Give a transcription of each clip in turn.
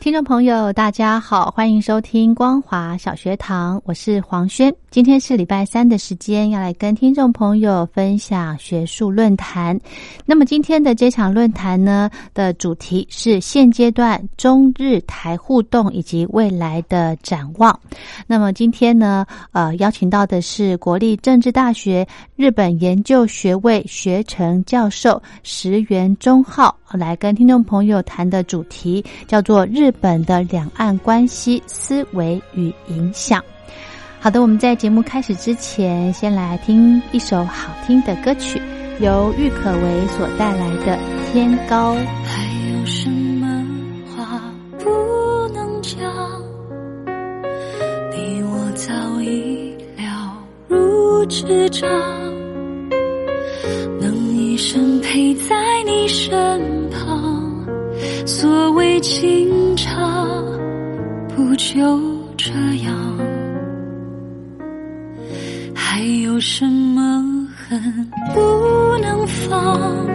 听众朋友，大家好，欢迎收听光华小学堂，我是黄轩。今天是礼拜三的时间，要来跟听众朋友分享学术论坛。那么今天的这场论坛呢的主题是现阶段中日台互动以及未来的展望。那么今天呢，呃，邀请到的是国立政治大学日本研究学位学程教授石原忠浩来跟听众朋友谈的主题叫做日本的两岸关系思维与影响。好的，我们在节目开始之前，先来听一首好听的歌曲，由郁可唯所带来的《天高》。还有什么话不能讲？你我早已了如指掌，能一生陪在所谓情长，不就这样？还有什么恨不能放？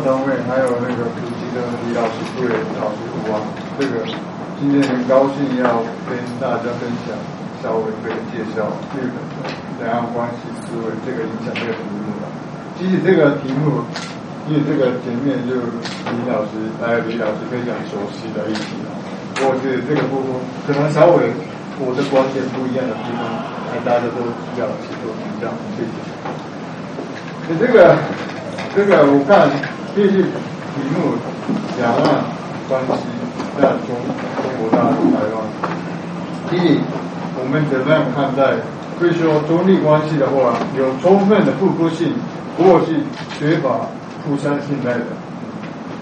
单位还有那个主席的李老师、杜伟老师、吴啊，这个今天很高兴要跟大家分享，稍微可以介绍日本的两岸关系思维这个影响这个题目了。其实这个题目，因为这个前面就李老师还有李老师非常熟悉的一题了，我觉得这个部分可能稍微我的观点不一样的地方，大家都要去做比较，谢谢。你这个，这个我看这是题目，两岸关系在中中国大陆、台湾，第一，我们怎么样看待？可以说中立关系的话，有充分的互补性，或是缺乏互相信赖的。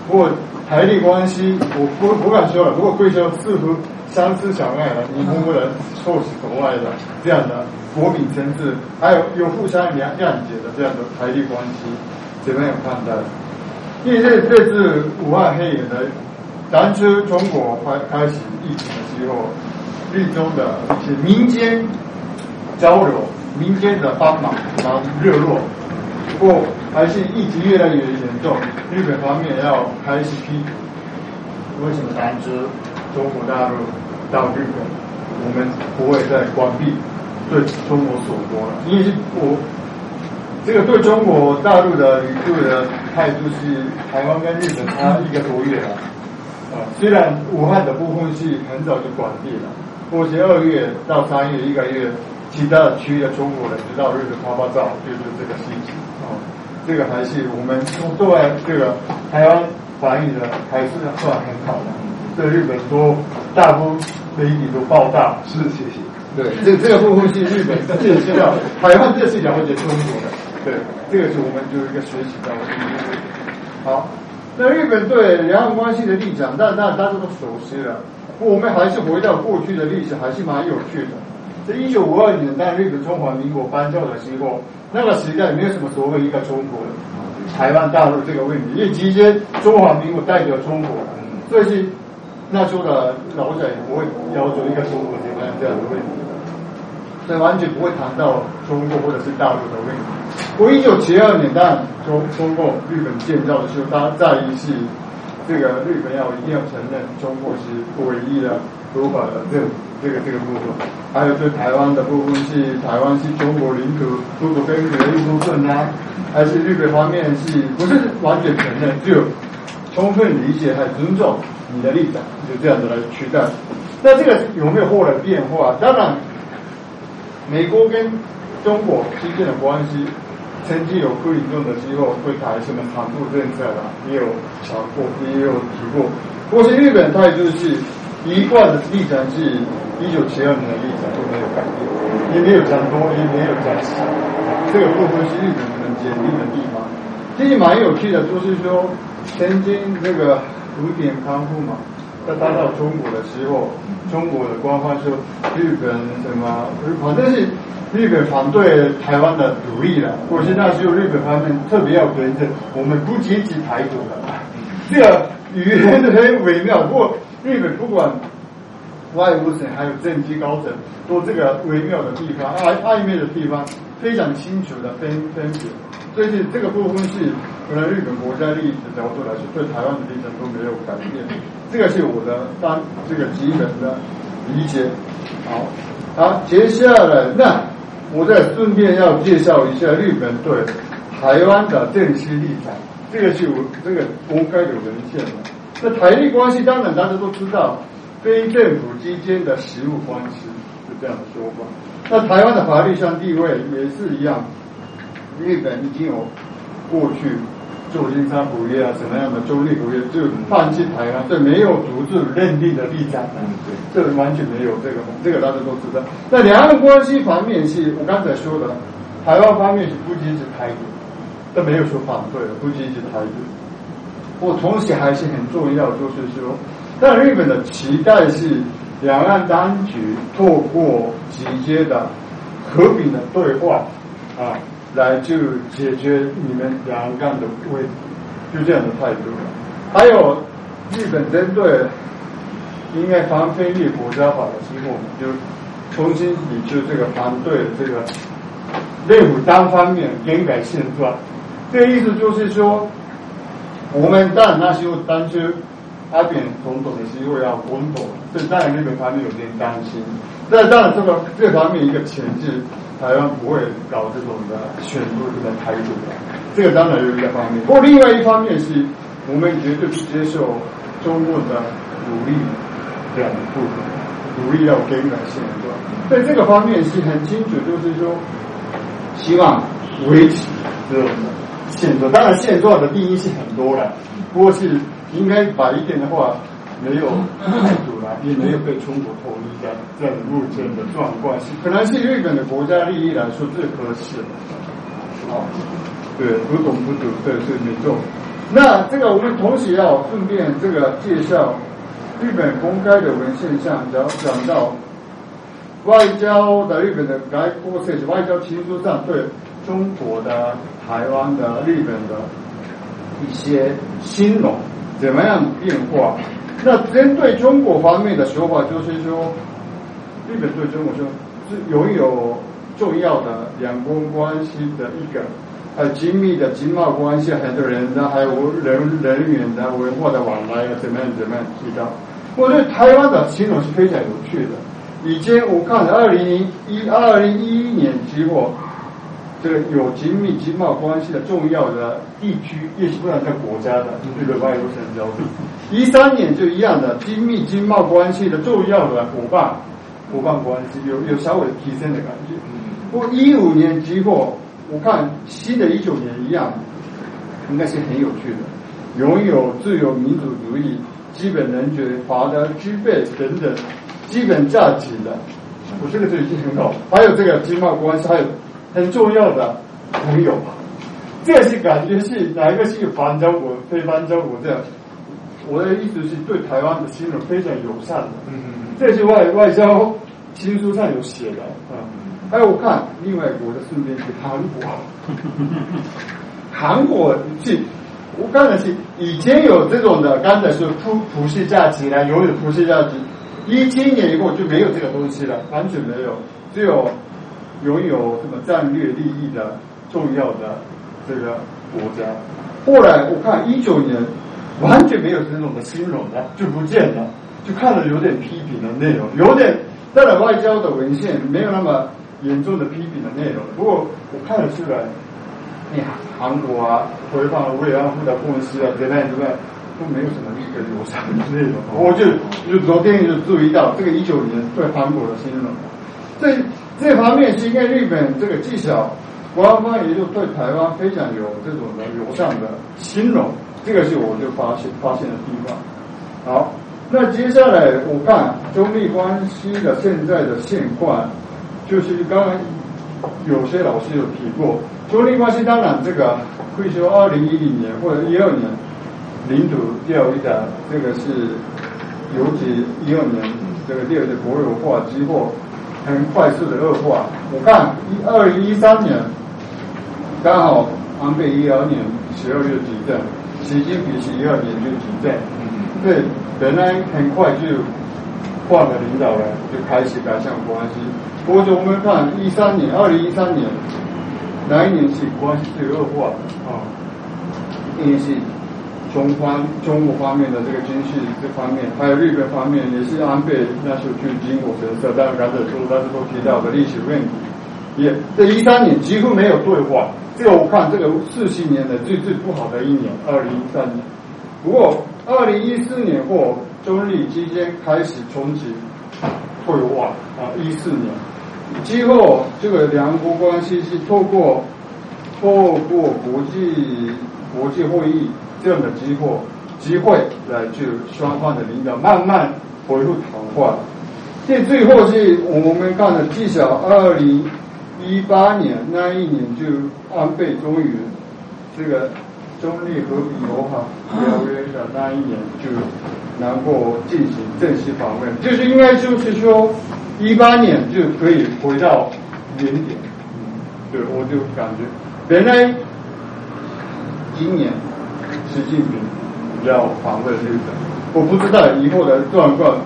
不过台立关系，我不不敢说了。不过可以说似乎相思相爱了，你不能臭死国外的这样的。国民政治，还有有互相谅谅解的这样的台地关系，怎么样看待？因为这这次武汉肺炎的，当初中国开开始疫情的时候，日中的一些民间交流、民间的帮忙然后热络，不过还是疫情越来越严重，日本方面要开始批评，为什么当初中国大陆到日本，我们不会再关闭？对中国所说了，因为我这个对中国大陆的旅客的态度是，台湾跟日本差一个多月了，啊，虽然武汉的部分是很早就关闭了，过去二月到三月一个月，其他的区域的中国人知道日本拍拍照，就是这个心情，哦，这个还是我们对外这个台湾反应的还是算很好的，对日本都大部媒体都报道，是谢谢。对，这这个部分是日本的，这是叫台湾这是讲或者中国的，对，这个是我们就是一个学习到的。好，那日本对两岸关系的立场，那那大家都熟悉了。我们还是回到过去的历史，还是蛮有趣的。在一九五二年，当日本中华民国颁教的时候，那个时代没有什么所谓一个中国、台湾、大陆这个问题，因为直接中华民国代表中国，所以是那时候的老者也不会要求一个中国怎么样这样的问题。所以完全不会谈到中国或者是大陆的问题。我一九七二年，当中中共日本建造的时候，大家在于是这个日本要一定要承认中国是唯一的合法的这这个这个部分，还有对台湾的部分是台湾是中国领土不可分割的一部分呢，还是日本方面是不是完全承认，就充分理解还尊重你的立场，就这样子来取代。那这个有没有后来变化？当然。美国跟中国之间的关系，曾经有可以用的时候会谈什么长度政策啦，也有讲过，也有提过。不过是日本态度是一贯的立场是，一九七二年的立场都没有改变，也没有讲多，也没有讲少。这个部分是日本很坚定的地方。其实蛮有趣的，就是说曾经那个古典康复嘛。在搬到中国的时候，中国的官方说日本什么，反正是日本反对台湾的独立了。或是那时候日本方面特别要跟着我们不积极台独的，这个语言很微妙。不过日本不管外务省还有政绩高层，都这个微妙的地方、暧暧昧的地方，非常清楚的分分别。所以这个部分是，可能日本国家利益的角度来说，对台湾的立场都没有改变。这个是我的当这个基本的理解。好，好，接下来那我再顺便要介绍一下日本对台湾的政治立场。这个是我这个公开的文献的。那台日关系当然大家都知道，非政府之间的实务关系是这样的说法。那台湾的法律上地位也是一样。日本已经有过去旧金山合约啊，什么样的中立合约，就放弃台湾，这没有独自认定的立场，对这完全没有这个，这个大家都知道。那两岸关系方面是我刚才说的，台湾方面是不支持台独，都没有说反对，不支持台独。我同时还是很重要，就是说，但日本的期待是两岸当局透过直接的和平的对话啊。来就解决你们两岸的问题，就这样的态度。还有日本针对应该防非利国家法的时候，就重新拟出这个反对这个内府单方面更改现状。这个意思就是说，我们当然那时候当初阿扁总统的时候要公投，所以当然日本方面有点担心。那当然这个这方面一个前置，台湾不会搞这种的选择这个态度的，这个当然有一个方面。不过另外一方面是，我们绝对不接受中共的武力这样的部分，武力要更改现状。在这个方面是很清楚，就是说希望维持这种的现状。当然现状的定义是很多了，不过是应该白一点的话。没有拦，也没有被中国统一的这样目前的状况，是可能是日本的国家利益来说最合适的。哦，对，不懂不懂，对，对没错。那这个我们同时要顺便这个介绍日本公开的文献上，讲讲到外交的日本的外交外交情书上对中国的、台湾的、日本的一些新容怎么样变化。那针对中国方面的说法，就是说，日本对中国说是拥有重要的两国关系的一个呃紧密的经贸关系，很多人呢还有人人员的文化的往来，怎么样怎么样提到。我觉得台湾的形容是非常有趣的。以前我看二零一二零一一年之后。这个有紧密经贸关系的重要的地区，也是不能叫国家的，这个外国成交地。一三年就一样的紧密经贸关系的重要的伙伴伙伴关系，有有稍微提升的感觉。不过一五年之后，我看新的一九年一样，应该是很有趣的，拥有自由民主主义、基本人权、法的具备等等基本价值的，我这个就已经很好。还有这个经贸关系，还有。很重要的朋友，这是感觉是哪一个是邦交国、非邦交国这样？我的意思是对台湾的形容非常友善的。嗯嗯这是外外交新书上有写的啊。还有我看另外我的顺便是韩国，韩国是，我刚才是以前有这种的，刚才说普普世价值啦，拥有普世价值，一七年以后就没有这个东西了，完全没有，只有。拥有什么战略利益的重要的这个国家，后来我看一九年完全没有这种的新容的就不见了，就看了有点批评的内容，有点当然外交的文献没有那么严重的批评的内容，不过我看得出来，你韩国啊回放慰安妇的公司啊，怎么样怎么样都没有什么一个友善的内容，我就就昨天就注意到这个一九年对韩国的新容，这。这方面是因为日本这个技巧，官方也就对台湾非常有这种的友善的形容，这个是我就发现发现的地方。好，那接下来我看中立关系的现在的现况，就是刚刚有些老师有提过，中立关系当然这个可以说二零一零年或者一二年领土钓鱼的这个是，尤其一二年这个第二次国有化之后。很快速的恶化。我看一二零一三年，刚好安倍一二年十二月执政，习近平是一二年就执政，对，本来很快就换了领导人，就开始改善关系。不过我们看一三年，二零一三年，哪一年是关系最恶化的啊？一定是。中方、中国方面的这个军事这方面，还有日本方面，也是安倍那时候去经过神社，但刚才说，但是都提到的历史问题，也这一三年几乎没有对话。这个我看这个四七年的最最不好的一年，二零一三年。不过二零一四年或，中日之间开始重启对话啊，一四年之后，这个两国关系是透过透过国际国际会议。这样的机会，机会来就双方的领导慢慢恢复谈话。这最后是我们看的，至少二零一八年那一年就安倍终于这个中立和平友好条约的那一年就能够进行正式访问，就是应该就是说一八年就可以回到原点。对，我就感觉原来今年。习近平要访问日本，我不知道以后的状况。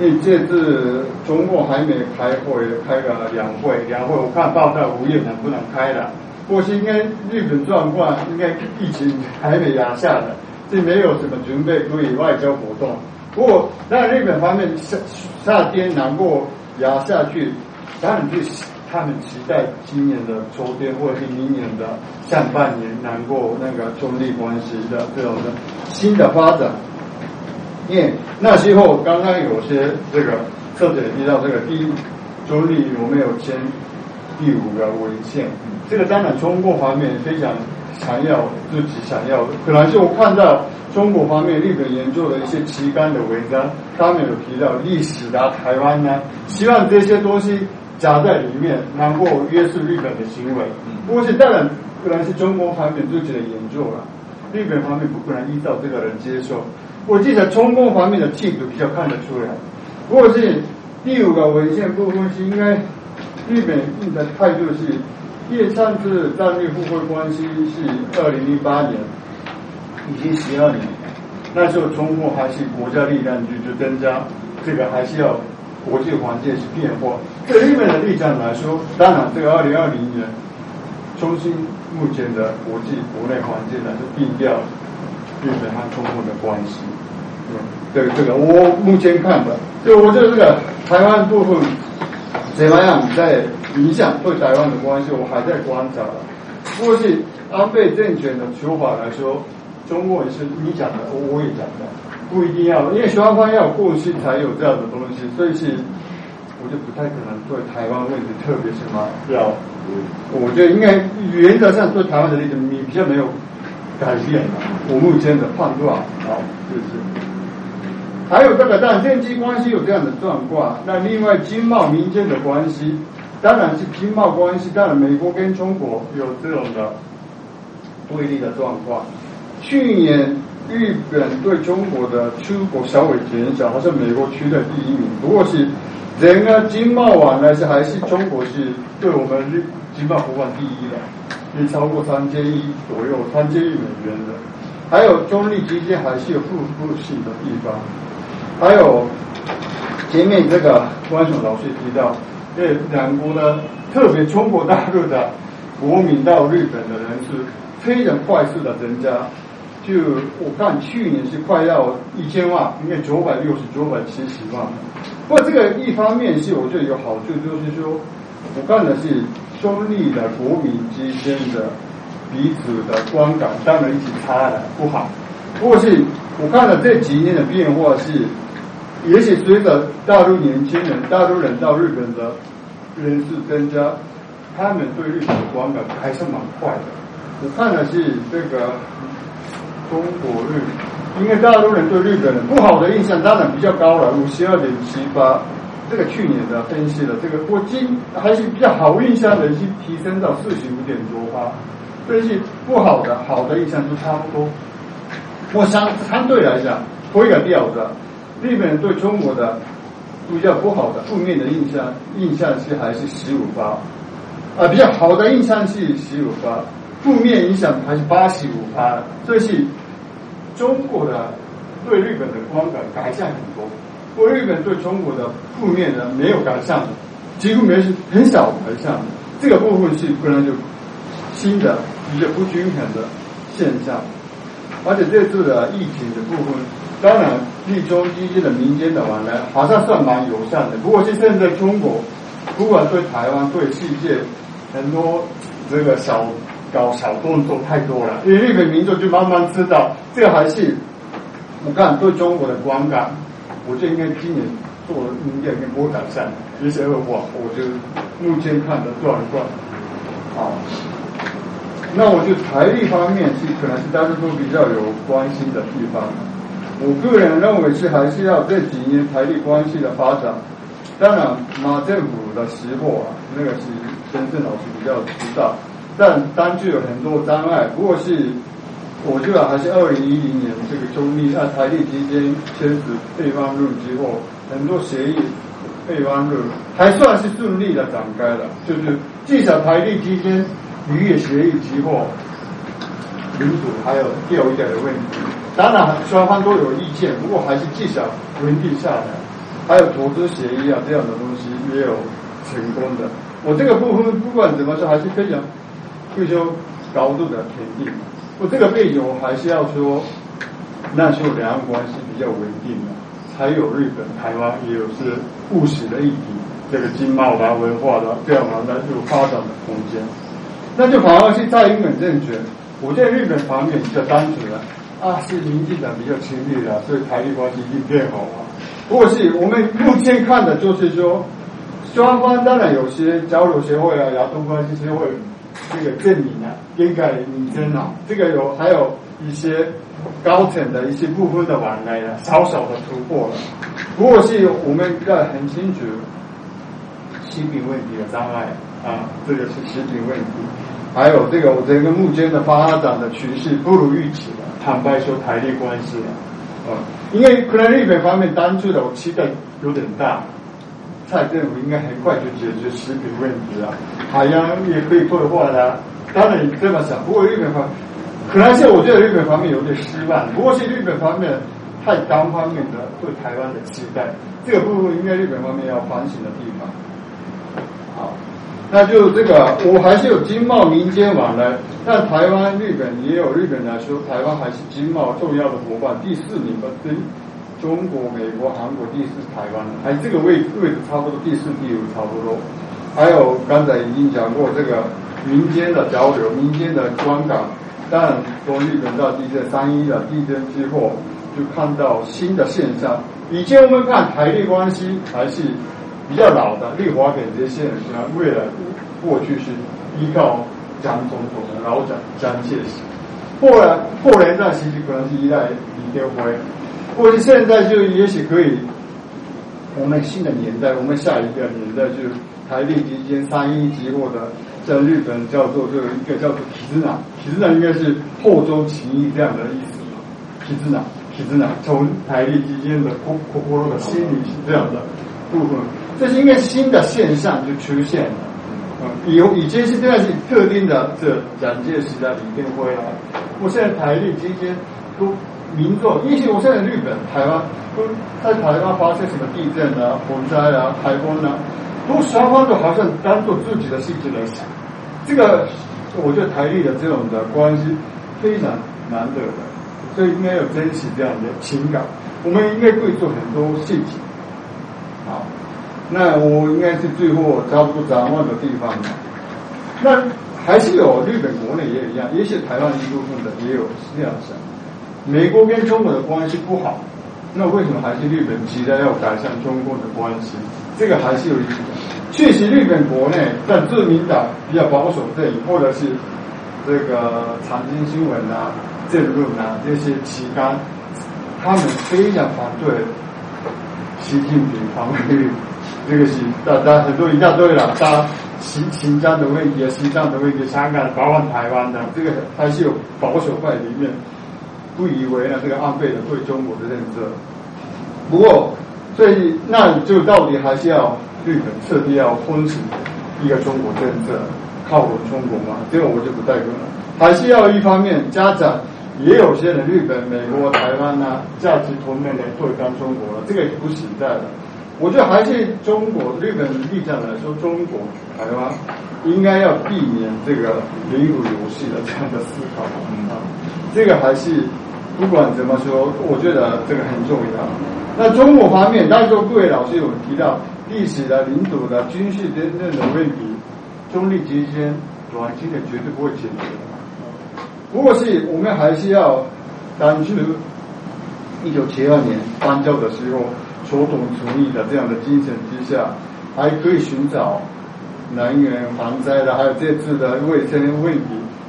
因为这次中国还没开会，开个两会，两会我看报道五月能不能开了，或是应该日本状况应该疫情还没压下来，这没有什么准备可以外交活动。不过，在日本方面夏夏天能够压下去，当然是他们期待今年的秋天或者是明年的上半年能够那个中立关系的这种的新的发展。因为那时候刚刚有些这个作者提到这个第一中立有没有签第五个文献，这个当然中国方面非常想要自己想要，可能就看到中国方面日本研究的一些期刊的文章，他们有提到历史啊、台湾呢，希望这些东西夹在里面，然后约束日本的行为。不过是当然可能是中国方面自己的研究了，日本方面不可能依照这个人接受。我记得中共方面的气度比较看得出来，不过是第五个文献部分是应该日本的态度是，因为上次战略互惠关系是二零零八年，已经十二年，那时候中共还是国家力量局就增加，这个还是要国际环境是变化。对日本的立场来说，当然这个二零二零年，中心目前的国际国内环境呢是定调日本和中国的关系。对这个，我目前看的，就我觉得这个台湾部分怎么样在影响对台湾的关系，我还在观察。过去安倍政权的说法来说，中国也是你讲的，我也讲的，不一定要，因为双方要过去才有这样的东西，所以是我就不太可能对台湾问题特别什么要，我觉得应该原则上对台湾的立场，你比较没有改变的。我目前的判断，好，就是。还有这个，当然经济关系有这样的状况。那另外经贸民间的关系，当然是经贸关系。当然美国跟中国有这种的对立的状况。去年日本对中国的出口稍微减少，好像美国区的第一名。不过是整个经贸往来是还是中国是对我们日经贸伙伴第一的，也超过三千亿左右，三千亿美元的。还有中立之间还是有互补性的地方。还有前面这个关总老师提到，这两国呢，特别中国大陆的国民到日本的人是非常快速的增加，就我看去年是快要一千万，应该九百六十九百七十万。不过这个一方面是我觉得有好处，就是说我看的是中立的国民之间的彼此的观感，当然一起差了不好。不过是我看了这几年的变化是。也许随着大陆年轻人、大陆人到日本的人数增加，他们对日本的观感还是蛮快的。我看的是这个中国日，因为大陆人对日本人不好的印象当然比较高了，五十二点七八。这个去年的分析了，这个我今还是比较好印象的，已经提升到四十五点多八。分析不好的、好的印象都差不多。我相相对来讲，推个掉的。日本人对中国的比较不好的负面的印象，印象是还是十五八，啊，比较好的印象是十五八，负面影响还是八十五八，这是中国的对日本的观感改善很多，不过日本对中国的负面的没有改善，几乎没很少改善，这个部分是可能就新的比较不均衡的现象，而且这次的疫情的部分。当然，立中之间的民间的往来好像算蛮友善的。不过，是现在中国，不管对台湾、对世界，很多这个小搞小动作太多了。因为日本民众就慢慢知道，这还是我看对中国的观感，我就应该今年做应该跟不会改善。一些恶化，我就目前看的状况。好，那我就台力方面是可能是大家都比较有关心的地方。我个人认为是还是要这几年台历关系的发展。当然，马政府的时候啊，那个是深圳老师比较知道，但当具有很多障碍。不过是，我觉得还是二零一零年这个中立啊台历之间签署备忘录之后，很多协议备忘录还算是顺利的展开了。就是至少台历之间渔业协议之后，领土还有钓鱼的问题。当然，双方都有意见，不过还是至少稳定下来。还有投资协议啊这样的东西也有成功的。我这个部分不管怎么说，还是非常必须高度的肯定。我这个背景我还是要说，那时候两岸关系比较稳定的，才有日本、台湾也有是务实的一体，这个经贸啦、文化的这样的有发展的空间。那就反而是在英本政权，我在日本方面比较单纯了。啊，是民进党比较亲密的，所以台日关系一定变好啊。不过是我们目前看的就是说，双方当然有些交流协会啊、亚东关系协会这个证明啊，更改民生啊，这个有还有一些高层的一些部分的往来啊，稍稍的突破了。不过是我们要很清楚，食品问题的障碍啊，这个是食品问题，还有这个我整个目前的发展的趋势不如预期的。坦白说，台日关系啊，因为可能日本方面当初的我期待有点大，蔡政府应该很快就解决食品问题了，海洋也可以退化的。当然你这么想，不过日本方可能是我觉得日本方面有点失望，不过是日本方面太单方面的对台湾的期待，这个部分应该日本方面要反省的地方。好。那就这个，我还是有经贸民间往来，但台湾、日本也有日本来说，台湾还是经贸重要的伙伴，第四名吧，跟中国、美国、韩国第四，台湾还这个位位置差不多，第四、第五差不多。还有刚才已经讲过这个民间的交流、民间的观感，当然从日本到地震三一的地震之后，就看到新的现象。以前我们看台日关系还是。比较老的立华给这些人，为了过去是依靠蒋总统的老蒋蒋介石，后来后来那其实可能是依赖李登辉，或者现在就也许可以，我们新的年代，我们下一个年代就台立之间三一即获的，在日本叫做这一个叫做体制党，体制党应该是后中情谊这样的意思，体制党，体制党从台立之间的国国国的心理是这样的部分。这是因为新的现象就出现了，嗯，有以前是这样是特定的，这蒋介石的李登辉啊，我现在台日之间都民众，因为我现在日本、台湾都在台湾发生什么地震啊、火灾啊、台风啊，都双方都好像当做自己的事情来想，这个我觉得台日的这种的关系非常难得的，所以应该要珍惜这样的情感，我们应该会做很多事情，好。那我应该是最后差不多展望的地方。那还是有日本国内也一样，也许台湾一部分的也有这样想。美国跟中国的关系不好，那为什么还是日本急着要改善中国的关系？这个还是有一点。确实，日本国内在自民党比较保守阵营，或者是这个财经新闻啊、政论啊这些期刊，他们非常反对习近平访问日本。这个是大家很多一大堆了，大新新疆的问题啊，西藏的问题，香港、包括台湾的，这个还是有保守派里面不以为呢，这个安倍的对中国的认知。不过，所以那就到底还是要日本彻底要封死一个中国政策，靠拢中国嘛？这个我就不代表了。还是要一方面家长也有些人日本、美国、台湾呐，价值同面的对抗中国了，这个也不实在的。我觉得还是中国日本立场来说，中国台湾应该要避免这个民主游戏的这样的思考。嗯，这个还是不管怎么说，我觉得这个很重要。那中国方面，当然说各位老师有提到历史的、领土的、军事等等的问题，中立之间短期内绝对不会解决的。不过是我们还是要当初一九七二年颁教的时候。所统主义的这样的精神之下，还可以寻找能源、防灾的，还有这次的卫生问题、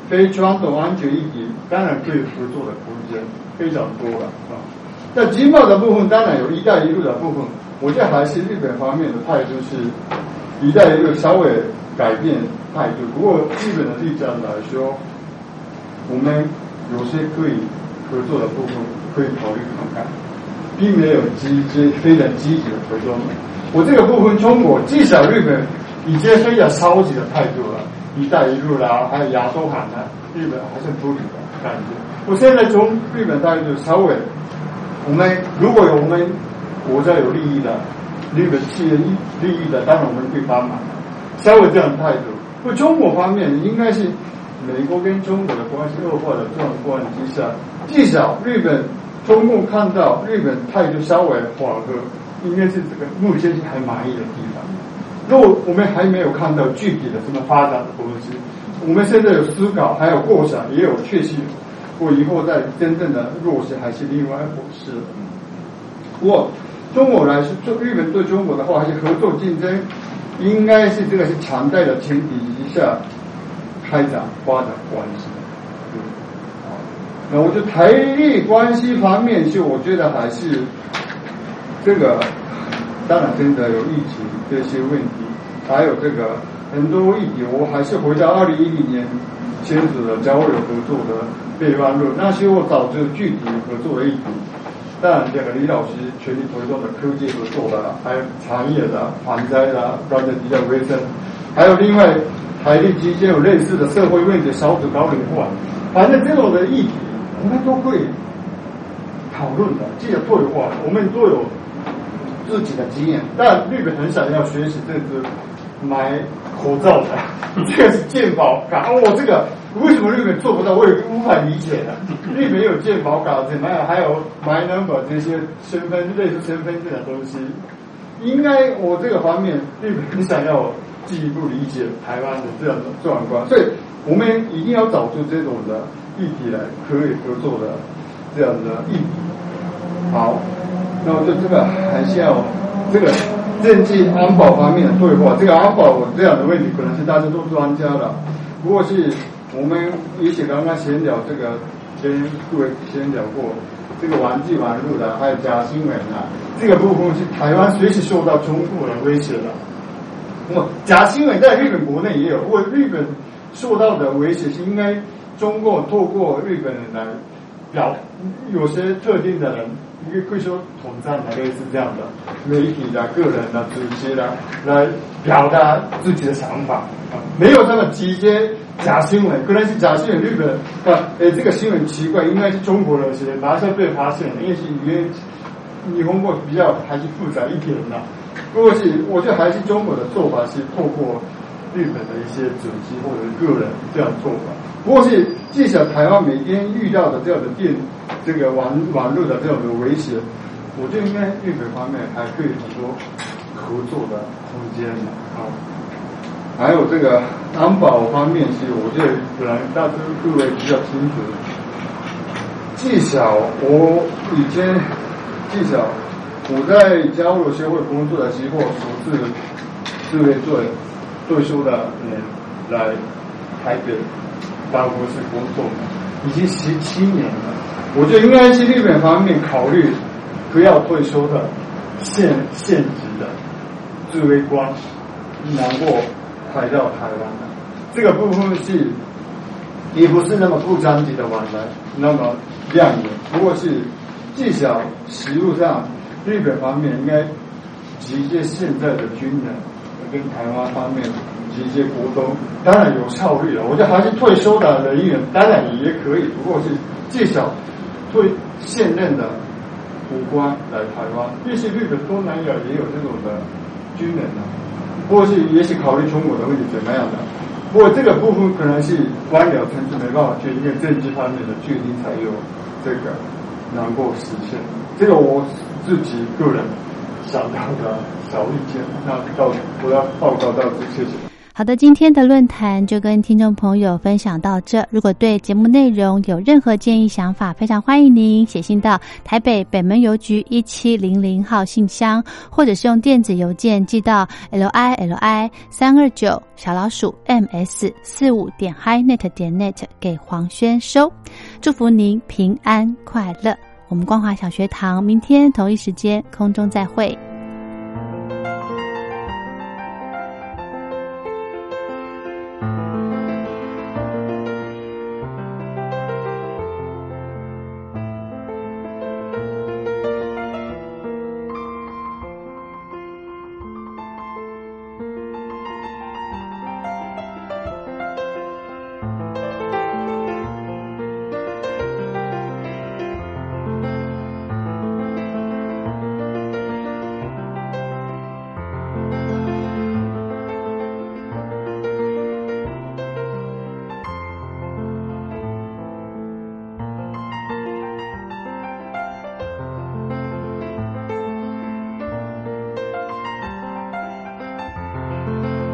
非传统安全议题，当然可以合作的空间非常多了啊。那经贸的部分，当然有一带一路的部分，我觉得还是日本方面的态度是一带一路稍微改变态度。不过日本的立场来说，我们有些可以合作的部分，可以考虑看看。并没有积极、非常积极的合作。我这个部分，中国至少日本已经非常消极的态度了。一带一路啦，还有亚洲海呢，日本还是不理的感觉。我现在从日本态度稍微，我们如果有我们国家有利益的，日本企业利益的，当然我们会帮忙。稍微这样态度。不，中国方面应该是美国跟中国的关系恶化的状况之下，至少日本中共看到日本态度稍微缓和，应该是这个目前是还满意的地方。如果我们还没有看到具体的什么发展的东西，我们现在有思考，还有构想，也有确信，我以后再真正的落实还是另外一回事。不过，中国来说，做日本对中国的话，还是合作竞争，应该是这个是常态的前提下开展发展关系。嗯，那我觉得台日关系方面，就我觉得还是这个，当然真的有疫情这些问题，还有这个很多议题，我还是回到二零一零年签署的交流合作的备忘录，那些我早就具体合作的议题。当然，两个李老师全力推动的科技合作的，还有产业的、防灾的、刚才比较卫生，还有另外台历之间有类似的社会问题小组高龄化，反正这种的议题，我们都会讨论的。记得对话，我们都有自己的经验，但日本很想要学习这个买口罩的，这个是健保卡。我这个。为什么日本做不到？我也无法理解的。日本有健保卡，怎么样？还有 My Number 这些身份类似身份证的东西，应该我这个方面，日本很想要进一步理解台湾的这样的状况，所以我们一定要找出这种的议题来可以合作的这样的议题。好，那我就这个还是要这个政治安保方面的对话。这个安保这样的问题，可能是大家都专家了，不过是。我们也许刚刚闲聊这个，跟各位先聊过这个玩具玩路的，还有假新闻啊，这个部分是台湾随时受到中国的威胁的。那么假新闻在日本国内也有，不过日本受到的威胁是应该中国透过日本人来表，有些特定的人，一个可以说统战的类似这样的媒体的、个人的、组织的来表达自己的想法啊，没有这么直接。假新闻，可能是假新闻。日本啊，哎，这个新闻奇怪，应该是中国人写，马上被发现，因为是语言，日本过比较还是复杂一点的。如果是，我觉得还是中国的做法是透过日本的一些组织或者个人这样做法。不过是，至少台湾每天遇到的这样的电，这个网网络的这种的威胁，我觉得应该日本方面还可以很多合作的空间的啊。还有这个安保方面，是我觉得可能大家各位比较清楚。至少我以前，至少我在加入协会工作的时候，我是是为做退休的人来台北办公室工作，已经十七年了。我觉得应该是日本方面考虑不要退休的现现职的自卫官，难过。来到台湾的这个部分是，也不是那么不着急的往来，那么亮眼。不过是至少实物上，日本方面应该直接现在的军人跟台湾方面直接沟通，当然有效率了。我觉得还是退休的人员当然也可以，不过是至少退现任的武官来台湾。毕竟日本东南亚也有这种的军人啊。或是也许考虑中国的问题怎么样的，不过这个部分可能是官僚层次没办法决定，政治方面的决定才有这个能够实现。这个我自己个人想到的小意见，那到我要报告到这，谢谢。好的，今天的论坛就跟听众朋友分享到这。如果对节目内容有任何建议、想法，非常欢迎您写信到台北北门邮局一七零零号信箱，或者是用电子邮件寄到 l i l i 三二九小老鼠 m s 四五点 highnet 点 net 给黄轩收。祝福您平安快乐。我们光华小学堂明天同一时间空中再会。